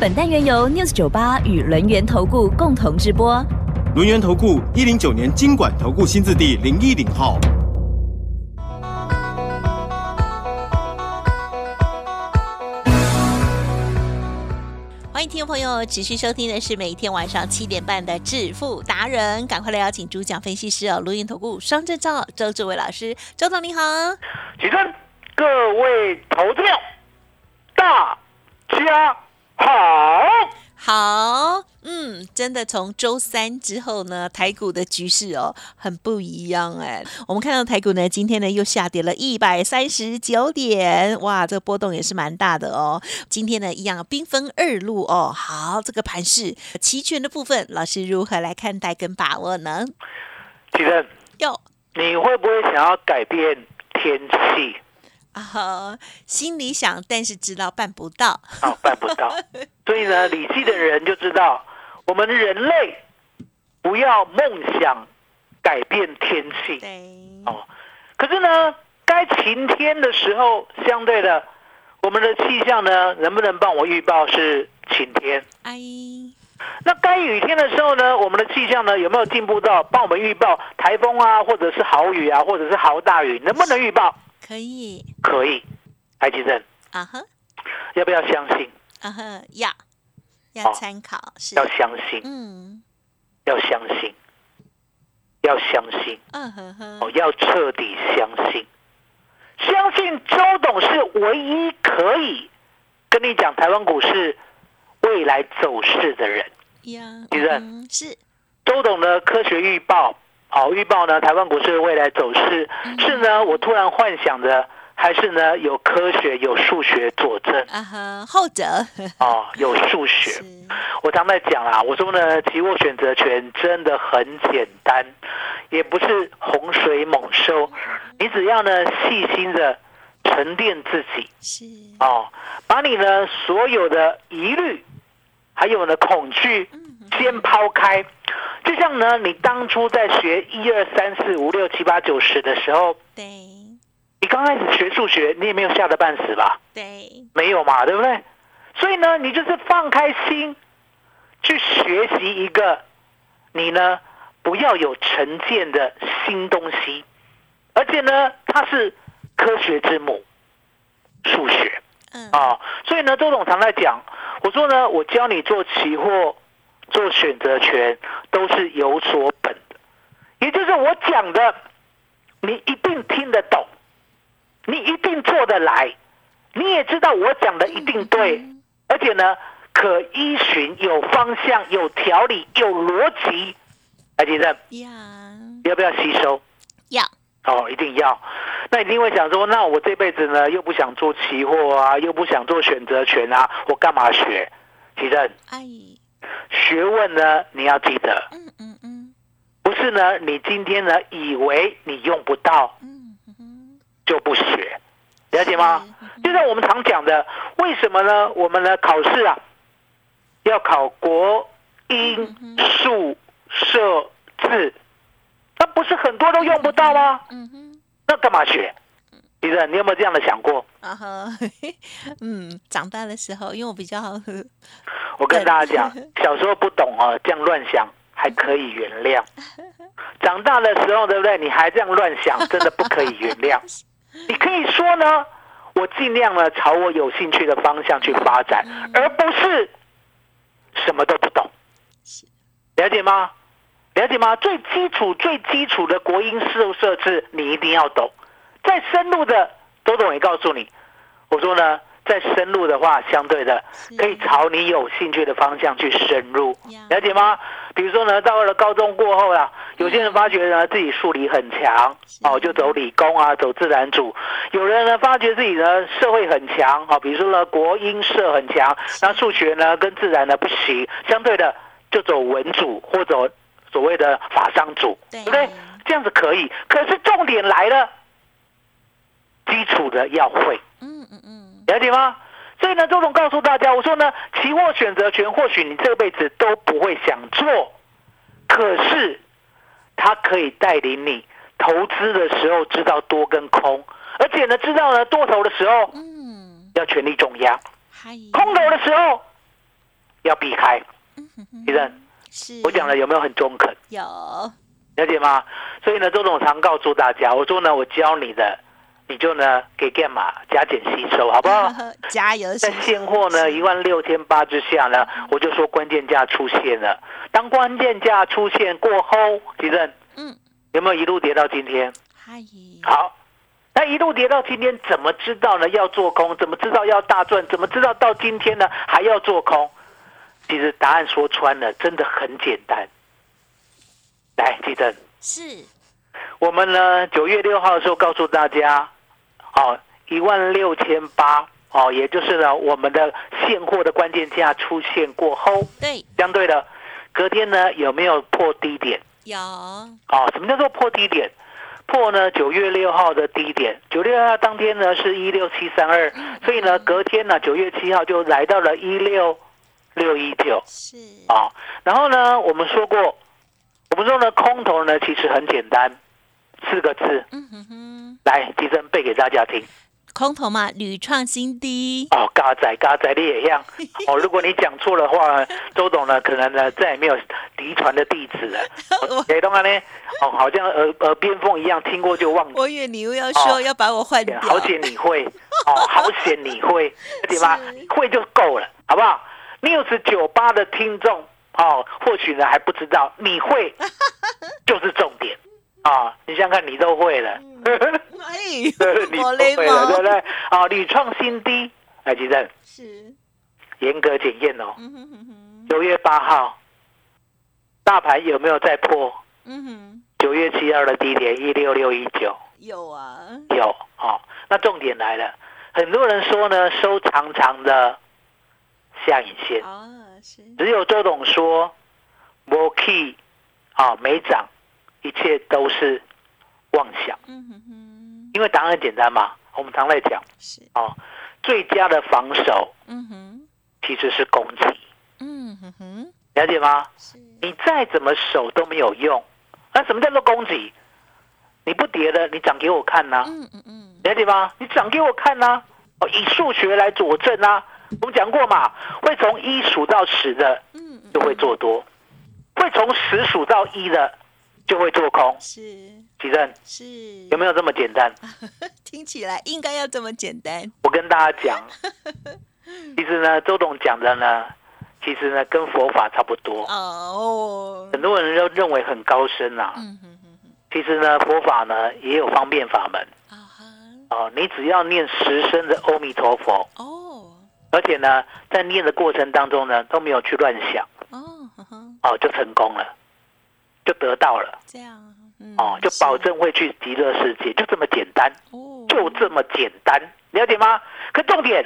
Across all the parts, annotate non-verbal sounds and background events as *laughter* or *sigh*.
本单元由 News 九八与轮源投顾共同直播。轮源投顾一零九年经管投顾新字第零一零号。欢迎听众朋友持续收听的是每天晚上七点半的致富达人，赶快来邀请主讲分析师哦，录音投顾双证照周志伟老师，周总你好。起身，各位投资票，大家好。好，嗯，真的从周三之后呢，台股的局势哦很不一样哎。我们看到台股呢，今天呢又下跌了一百三十九点，哇，这个波动也是蛮大的哦。今天呢一样兵分二路哦。好，这个盘势期权的部分，老师如何来看待跟把握呢？起身，哟，你会不会想要改变天气？啊，心里想，但是知道办不到。哦，办不到。*laughs* 所以呢，理性的人就知道，我们人类不要梦想改变天气。对。哦，可是呢，该晴天的时候，相对的，我们的气象呢，能不能帮我预报是晴天？哎。那该雨天的时候呢，我们的气象呢，有没有进步到帮我们预报台风啊，或者是豪雨啊，或者是豪大雨，能不能预报？可以，可以，台积电啊哈，要不要相信？啊哈，要，要参考，是。要相信，嗯，要相信，要相信，嗯哼哼，哦，要彻底相信，相信周董是唯一可以跟你讲台湾股市未来走势的人。呀，地震是。周董的科学预报。好，预报呢？台湾股市的未来走势是呢？我突然幻想的，还是呢？有科学、有数学佐证？啊哈，后者哦，有数学。*laughs* 我常在讲啊，我说呢，期货选择权真的很简单，也不是洪水猛兽，你只要呢细心的沉淀自己，是哦，把你呢所有的疑虑，还有呢恐惧，先抛开。就像呢，你当初在学一二三四五六七八九十的时候，对，你刚开始学数学，你也没有吓得半死吧？对，没有嘛，对不对？所以呢，你就是放开心去学习一个你呢不要有成见的新东西，而且呢，它是科学之母，数学，嗯啊，所以呢，周总常在讲，我说呢，我教你做期货。做选择权都是有所本的，也就是我讲的，你一定听得懂，你一定做得来，你也知道我讲的一定对，而且呢可依循，有方向，有条理，有逻辑。来，杰森，要不要吸收？要哦，一定要。那一定会想说，那我这辈子呢又不想做期货啊，又不想做选择权啊，我干嘛学？杰森，阿学问呢，你要记得，嗯嗯嗯，不是呢，你今天呢以为你用不到，嗯嗯，就不学，了解吗？就像我们常讲的，为什么呢？我们呢考试啊，要考国英数社字，那不是很多都用不到吗？嗯哼，那干嘛学？李生，你有没有这样的想过？啊哈，*laughs* 嗯，长大的时候，因为我比较，*laughs* 我跟大家讲，*laughs* 小时候不懂哦，这样乱想还可以原谅。长大的时候，对不对？你还这样乱想，真的不可以原谅。你可以说呢，我尽量呢朝我有兴趣的方向去发展，而不是什么都不懂。了解吗？了解吗？最基础、最基础的国音数设置，你一定要懂。再深入的，周董也告诉你，我说呢，再深入的话，相对的可以朝你有兴趣的方向去深入，了解吗？比比如说呢，到了高中过后啦，有些人发觉呢自己数理很强，哦，就走理工啊，走自然组；有人呢发觉自己呢社会很强，哦，比如说呢国英社很强，那数学呢跟自然呢不行，相对的就走文组或者所谓的法商组，对不对？这样子可以，可是重点来了，基础的要会。嗯嗯嗯，了解吗？所以呢，周总告诉大家，我说呢，期货选择权或许你这辈子都不会想做，可是它可以带领你投资的时候知道多跟空，而且呢，知道呢多头的时候嗯，要全力重压，空头的时候要避开。我讲的有没有很中肯？有，了解吗？所以呢，周总常告诉大家，我说呢，我教你的，你就呢给干嘛加减吸收，好不好？*laughs* 加油！在现货呢一万六千八之下呢，我就说关键价出现了。当关键价出现过后，吉正嗯，有没有一路跌到今天？嗨，好，那一路跌到今天，怎么知道呢？要做空，怎么知道要大赚？怎么知道到今天呢还要做空？其实答案说穿了，真的很简单。来，吉正，是，我们呢九月六号的时候告诉大家，哦，一万六千八，哦，也就是呢我们的现货的关键价出现过后，对，相对的隔天呢有没有破低点？有，哦，什么叫做破低点？破呢九月六号的低点，九月六号当天呢是一六七三二，所以呢隔天呢九月七号就来到了一六六一九。是，啊，然后呢，我们说过，我们说呢，空头呢其实很简单，四个字，嗯哼哼，来，提升背给大家听。空头嘛，屡创新低，哦，嘎仔嘎仔你也一样。*laughs* 哦，如果你讲错的话，周董呢可能呢再也没有嫡传的弟子了。我给东啊呢，哦，好像耳耳边风一样，听过就忘记。我以为你又要说哦要把我换掉，好险你会，哦，*laughs* 好险你会，对吧是？会就够了，好不好？news 酒吧的听众哦，或许呢还不知道，你会 *laughs* 就是重点啊！你想想看，你都会了，哎，*laughs* 你都会了，对不对？啊，屡创新低，来，吉正是，严格检验哦。九月八号，大盘有没有再破？嗯哼，九月七号的低点一六六一九？有啊，有哦，那重点来了，很多人说呢，收长长的下影线，啊，是，只有周董说，摩 key 啊，没涨，一切都是妄想，嗯哼哼，因为答案很简单嘛，我们常在讲是，哦，最佳的防守嗯哼，其实是攻击，嗯哼哼，了解吗？是，你再怎么守都没有用，那什么叫做攻击？你不跌了，你涨给我看呐、嗯嗯嗯，了解吗？你涨给我看呐、哦，以数学来佐证啊。我们讲过嘛，会从一数到十的嗯嗯，就会做多，会从十数到一的就会做空。是。吉正是，有没有这么简单？*laughs* 听起来应该要这么简单，我跟大家讲，*laughs* 其实呢，周董讲的呢，其实呢跟佛法差不多。哦，很多人都认为很高深啊，嗯哼哼哼，其实呢，佛法呢也有方便法门。啊哈，哦。你只要念十声的阿弥陀佛，哦，而且呢，在念的过程当中呢，都没有去乱想。哦，就成功了，就得到了。这样，嗯，哦，就保证会去极乐世界，就这么简单，哦，就这么简单，了解吗？可重点，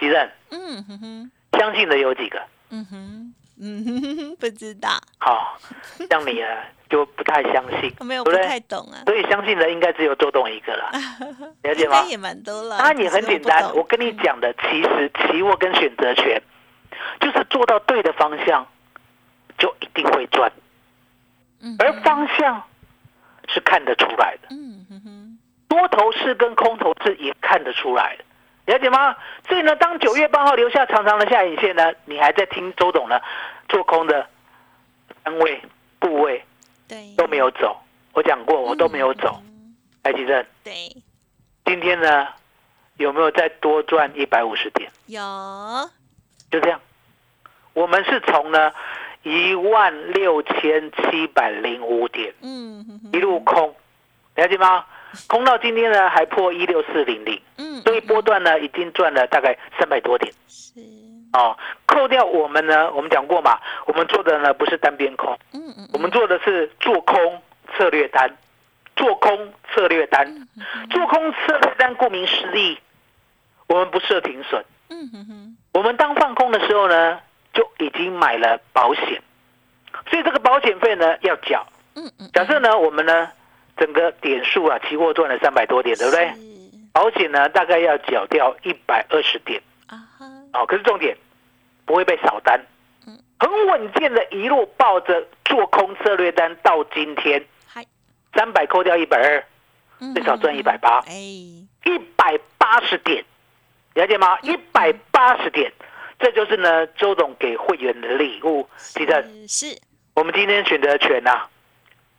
吉正嗯哼哼，相信的有几个？嗯哼，嗯哼不知道，好、像你啊就不太相信，*laughs* 没有不？太懂啊，所以相信的应该只有周董一个了，*laughs* 了解吗？应该？也蛮多了，答案也很简单，我我跟你讲的，其实期货跟选择权，就是做到对的方向，就一定会赚，嗯而方向是看得出来的，嗯哼哼，多头市跟空头市也看得出来的，了解吗？所以呢，当九月八号留下长长的下影线呢，你还在听周董呢做空的单位部位对，都没有走，我讲过我都没有走，嗯，来吉正，对，今天呢有没有再多赚一百五十点？有，就这样，我们是从呢一万六千七百零五点。嗯一路空，了解吗？空到今天呢还破一六四零零，嗯，所以波段呢已经赚了大概三百多点，是，哦，扣掉我们呢，我们讲过嘛，我们做的呢不是单边空，嗯嗯我们做的是做空策略单，做空策略单，做空策略单，顾名思义，我们不设停损，嗯哼哼，我们当放空的时候呢，就已经买了保险，所以这个保险费呢要缴。嗯嗯，假设呢，我们呢整个点数啊，期货赚了三百多点，对不对？是。保险呢大概要缴掉一百二十点。啊哈，哦，可是重点不会被扫单，很稳健的一路抱着做空策略单到今天，嗨，三百扣掉一百二，嗯最少赚一百八，哎，一百八十点，了解吗？一百八十点，这就是呢周董给会员的礼物。记得是，我们今天选择权呐、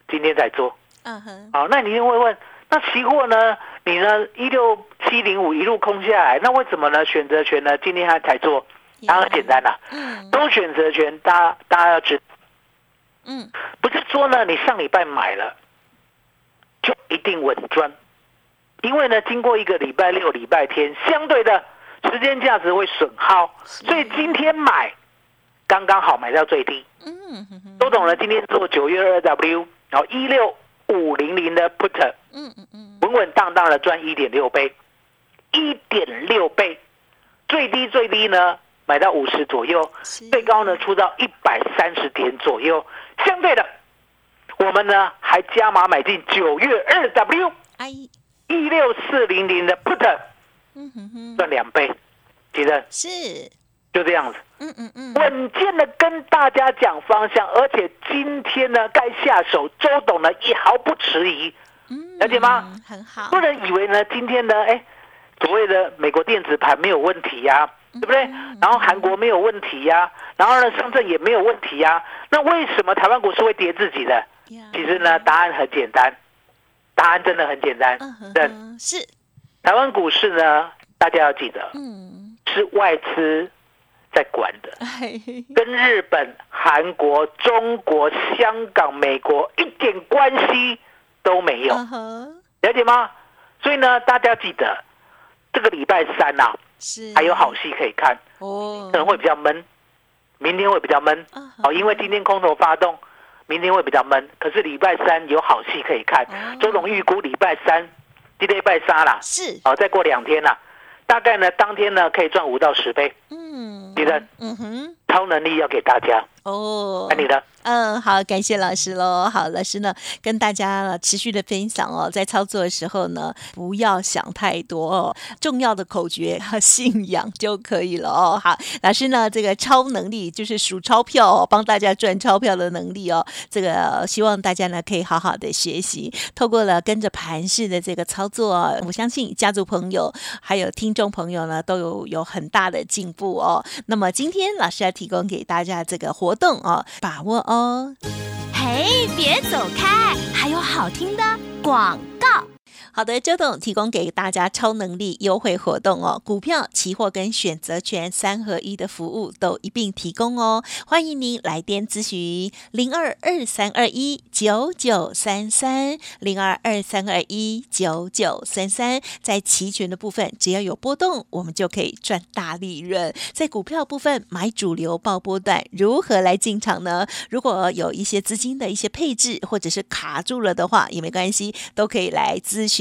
今天才做。嗯哼，好，那你一定会问，那期货呢？你呢？一六七零五一路空下来，那为什么呢？选择权呢？今天还才做？当然很简单啦、嗯都选择权，大家大家要知，嗯，不是说呢，你上礼拜买了就一定稳赚，因为呢，经过一个礼拜六、礼拜天，相对的时间价值会损耗，所以今天买刚刚好买到最低。嗯哼哼，都懂了，今天做九月二 W，然后一六五零零的 put，嗯嗯嗯，稳稳当当的赚一点六倍，一点六倍，最低最低呢买到五十左右，最高呢出到一百三十点左右。相对的，我们呢还加码买进九月二 W 哎，一六四零零的 put，嗯哼哼，赚两倍，记得是，就这样子，嗯嗯嗯，稳健的跟大家讲方向，而且今天呢该下手，周董呢也毫不迟疑。嗯了解吗？很好，不能以为呢，今天呢，哎，所谓的美国电子盘没有问题呀、对不对？然后韩国没有问题呀、然后呢，上证也没有问题呀、那为什么台湾股市会跌自己的？其实呢，答案很简单，答案真的很简单。嗯哼，是，台湾股市呢，大家要记得嗯，是外资在管的，*laughs* 哎，跟日本、韩国、中国、香港、美国一点关系都没有。了解吗？所以呢，大家记得这个礼拜三呐、是，还有好戏可以看，哦，可能会比较闷，明天会比较闷。哦，因为今天空头发动，明天会比较闷。可是礼拜三有好戏可以看哦，周董预估礼拜三，今天礼拜三啦，是，哦，再过两天啦，大概呢当天呢可以赚五到十倍，嗯，你的嗯哼，超能力要给大家。哦，那你的？嗯，好，感谢老师喽。好，老师呢跟大家持续的分享哦，在操作的时候呢，不要想太多哦，重要的口诀和信仰就可以了哦。好，老师呢这个超能力就是数钞票哦，帮大家赚钞票的能力哦，这个希望大家呢可以好好的学习，透过了跟着盘式的这个操作哦，我相信家族朋友还有听众朋友呢都有有很大的进步哦。那么今天老师要提供给大家这个活活动哦，把握哦。嘿，别走开，还有好听的广告。好的，周董提供给大家超能力优惠活动哦，股票、期货跟选择权三合一的服务都一并提供哦，欢迎您来电咨询零二二三二一九九三三零二二三二一九九三三，在期权的部分，只要有波动，我们就可以赚大利润。在股票部分买主流报波段，如何来进场呢？如果有一些资金的一些配置，或者是卡住了的话，也没关系，都可以来咨询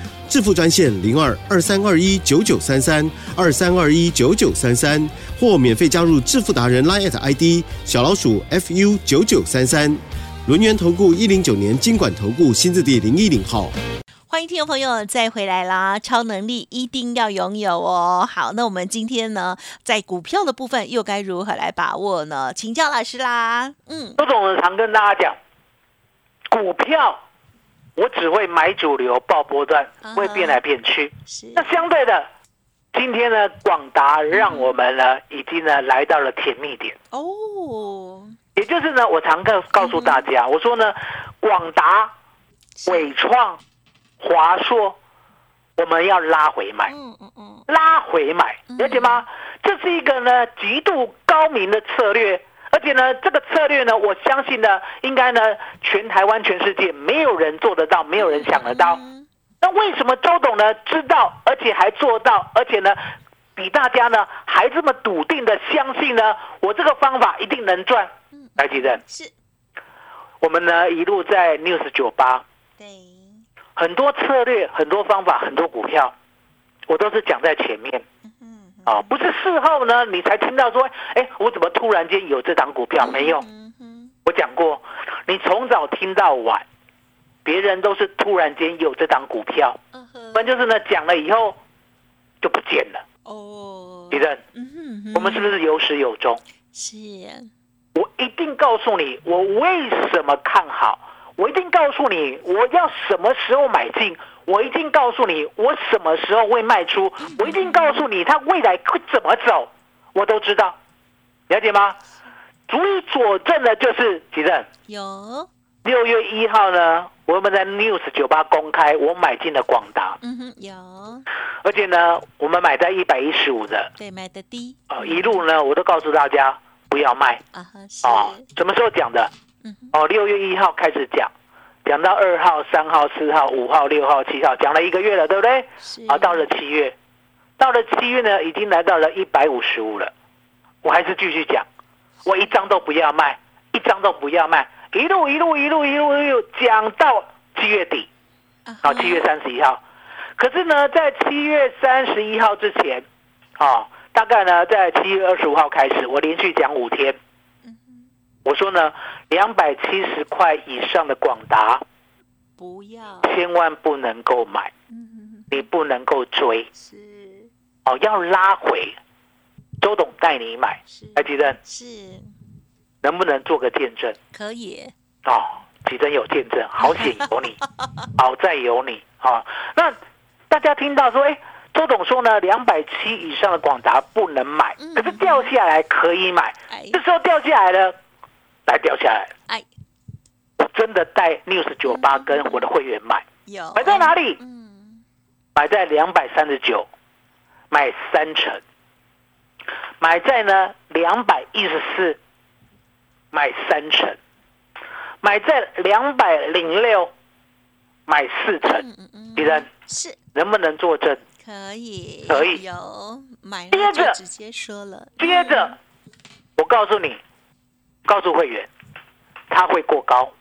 致富专线零二二三二一九九三三二三二一九九三三，或免费加入致富达人 Line at ID 小老鼠 fu 九九三三。轮源投顾一零九年经管投顾新字第零一零号。欢迎听众朋友再回来啦！超能力一定要拥有哦。好，那我们今天呢，在股票的部分又该如何来把握呢？请教老师啦。嗯，周总常跟大家讲，股票我只会买主流报波段会变来变去。是。那相对的，今天呢，广达让我们呢，已经呢来到了甜蜜点。哦，也就是呢，我常告告诉大家，我说呢，广达、伟创、华硕我们要拉回买，嗯嗯嗯，拉回买，了解吗？这是一个呢极度高明的策略，而且呢，这个策略呢，我相信呢，应该呢，全台湾、全世界没有人做得到，没有人想得到。嗯。那为什么周董呢知道，而且还做到，而且呢，比大家呢还这么笃定的相信呢？我这个方法一定能赚。来，吉正，是。我们呢一路在 News 九八，对，很多策略、很多方法、很多股票，我都是讲在前面嗯啊，不是事后呢你才听到说，哎，我怎么突然间有这档股票？没有，我讲过，你从早听到晚，别人都是突然间有这档股票，不然就是呢讲了以后就不见了。哦，李正，我们是不是有始有终？是我一定告诉你，我为什么看好。我一定告诉你，我要什么时候买进。我一定告诉你，我什么时候会卖出。我一定告诉你，它未来会怎么走，我都知道，了解吗？足以佐证的就是，吉正，有，六月一号呢，我们在 News 酒吧公开，我买进了广达，嗯哼，有，而且呢，我们买在一百一十五的，对，买的低哦，一路呢，我都告诉大家不要卖。啊什么时候讲的？嗯，哦，六月一号开始讲，讲到二号、三号、四号、五号、六号、七号，讲了一个月了，对不对？是，啊，到了七月，到了七月呢，已经来到了一百五十五了。我还是继续讲，我一张都不要卖，一张都不要卖，一路一路一路一路一路讲到七月底，啊啊，七月三十一号。可是呢，在七月三十一号之前，啊，大概呢，在七月二十五号开始，我连续讲五天。嗯我说呢，两百七十块以上的广达，不要，千万不能够买，嗯，你不能够追。是。哦，要拉回。周董带你买，是，来吉珍是。能不能做个见证？可以，哦，吉珍有见证，*laughs* 好险有你，好在有你啊、那大家听到说，哎，周董说呢，两百七以上的广达不能买嗯，可是掉下来可以买。哎。这时候掉下来了，来掉下来，哎，我真的带 News 九八跟我的会员买，有。买在哪里？嗯，买在两百三十九，买三成；买在呢两百一十四，买三成；买在两百零六，买四成。嗯嗯嗯，敌人是。能不能作证？可以，可以。有买接着。了就直接说了，接着，我告诉你，告诉会员，它会过高，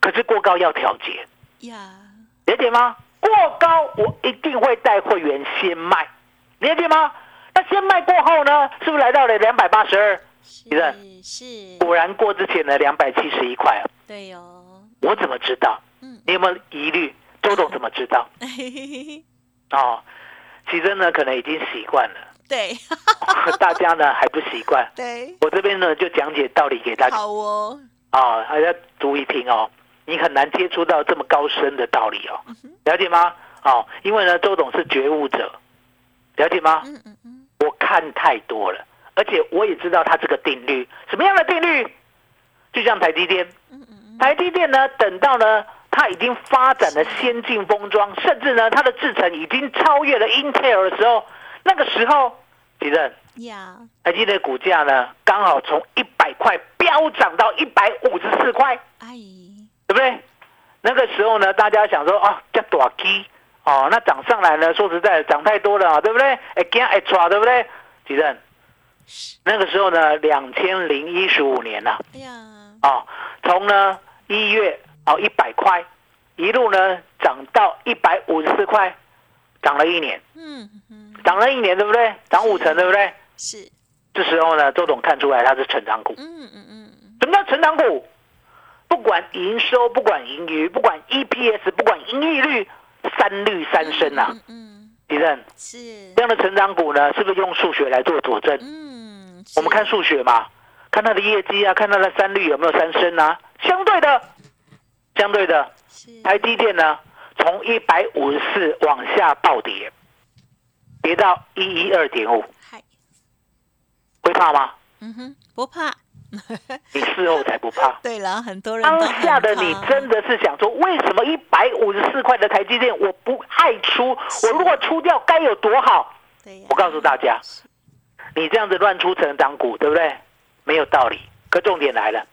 可是过高要调节，嗯呀，了解吗？过高我一定会带会员先卖，了解吗？那先卖过后呢，是不是来到了两百八十二？是是，果然过之前的两百七十一块啊！对哦，我怎么知道？嗯，你有没有疑虑？周董怎么知道？*laughs* 哦，其实呢，可能已经习惯了，对。*laughs* 大家呢还不习惯。*laughs* 对，我这边呢就讲解道理给大家。好哦，啊，大家注意听哦，你很难接触到这么高深的道理哦，了解吗？哦，因为呢，周董是觉悟者，了解吗？嗯嗯嗯，我看太多了，而且我也知道他这个定律，什么样的定律？就像台积电，嗯嗯嗯，台积电呢，等到呢它已经发展了先进封装，甚至呢它的制程已经超越了 Intel 的时候，那个时候，吉正，呀，台积电的股价呢刚好从一百块飙涨到一百五十四块。哎，对不对？那个时候呢，大家想说啊，叫短期哦，那涨上来呢，说实在的，涨太多了啊，对不对？哎，惊哎抓，对不对？吉正，那个时候呢，两千零一十五年呐、哎呀，啊，哦，从呢一月哦一百块，一路呢涨到一百五十四块，涨了一年，嗯嗯，涨了一年，对不对？涨五成，对不对？是，这时候呢，周董看出来它是成长股。嗯嗯嗯，什么叫成长股？不管营收，不管盈余，不管 EPS，不管盈利率，三率三升啊！嗯嗯，敌人是这，样的成长股呢，是不是用数学来做佐证？嗯，我们看数学嘛，看它的业绩啊，看它的三率有没有三升啊？相对的，相对的，是，台积电呢，从一百五十四往下暴跌，跌到一一二点五，嗨，会怕吗？嗯哼，不怕，*laughs* 你事后才不怕。对了，很多人当下的你真的是想说，为什么一百五十四块的台积电我不爱出？我如果出掉该有多好？我告诉大家，你这样子乱出成长股，对不对？没有道理。可重点来了，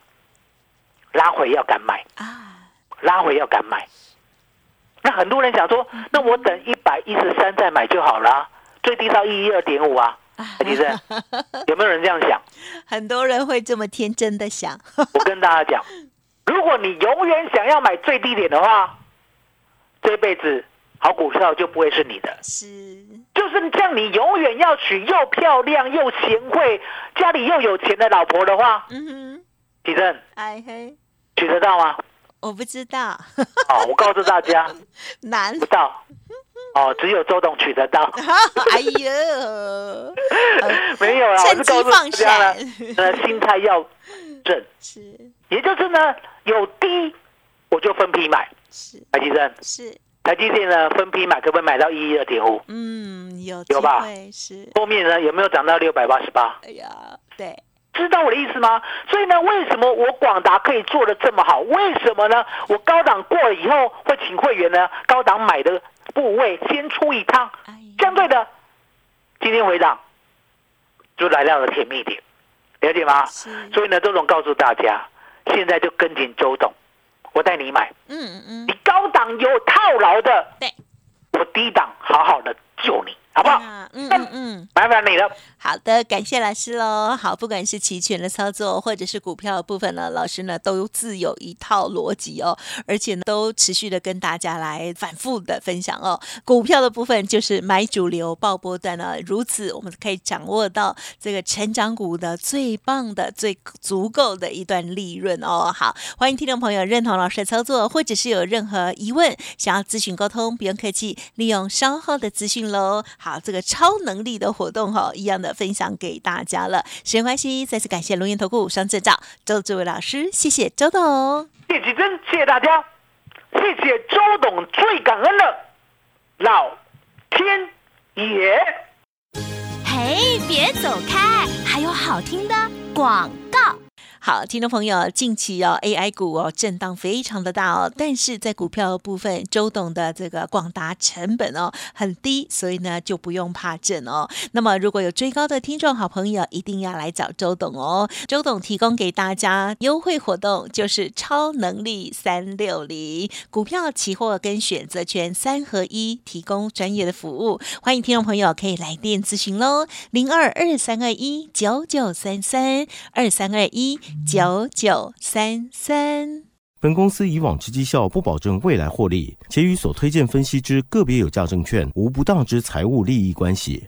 拉回要敢买，啊，拉回要敢买。那很多人想说，那我等一百一十三再买就好了，最低到一一二点五啊。*laughs* 哎其实有没有人这样想？很多人会这么天真的想，我跟大家讲，*laughs* 如果你永远想要买最低点的话，这辈子好股票就不会是你的。是就是像你永远要娶又漂亮又贤惠、家里又有钱的老婆的话，嗯哼，启正哎嘿，娶得到吗？我不知道，哦，我告诉大家，*laughs* 难。不，到。哦，只有周董取得到，*laughs* 哎呦，*laughs* 没有啦。我是告诉放大家了，闪，呃，心态要正，是。也就是呢，有低我就分批买。是。台积电，是，台积电呢分批买，可不可以买到一一二点五？嗯，有有吧？是，后面呢有没有涨到六百八十八？哎呀，对，知道我的意思吗？所以呢，为什么我广达可以做的这么好？为什么呢？我高档过了以后，会请会员呢高档买的部位先出一趟，相对的，今天回档就来到了甜蜜点，了解吗？是，所以呢，周总告诉大家，现在就跟紧周董，我带你买，嗯嗯你，高档有套牢的，对，我低档好好的救你，好不好？啊嗯嗯嗯。麻烦你了。好的，感谢老师喽。好，不管是期权的操作，或者是股票的部分呢，老师呢都自有一套逻辑哦，而且呢都持续的跟大家来反复的分享哦。股票的部分就是买主流爆波段呢，如此我们可以掌握到这个成长股的最棒的、最足够的一段利润哦。好，欢迎听众朋友认同老师的操作，或者是有任何疑问想要咨询沟通，不用客气，利用稍后的资讯喽。好，这个超能力的活动哈、一样的分享给大家了。时间关系，再次感谢龙岩投顾双证照周志伟老师，谢谢周董。真，谢谢大家，谢谢周董，最感恩的老天爷。嘿，别走开，还有好听的广告。好，听众朋友，近期哦，AI 股哦震荡非常的大哦，但是在股票部分，周董的这个广达成本哦很低，所以呢就不用怕震哦。那么如果有追高的听众好朋友，一定要来找周董哦。周董提供给大家优惠活动，就是超能力三六零股票、期货跟选择权三合一，提供专业的服务。欢迎听众朋友可以来电咨询喽，零二二三二一九九三三二三二一九九三三。本公司以往之绩效不保证未来获利，且与所推荐分析之个别有价证券无不当之财务利益关系。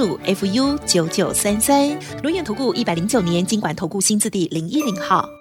fu 九九三三。轮源投顾一百零九年经管投顾新字第零一零号。